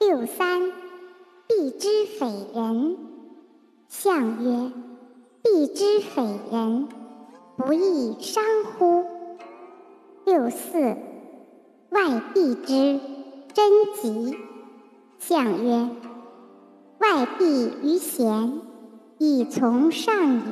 六三必之匪人，相曰：必之匪人，不亦伤乎？六四外必之贞吉，相曰：外必于贤，以从上也。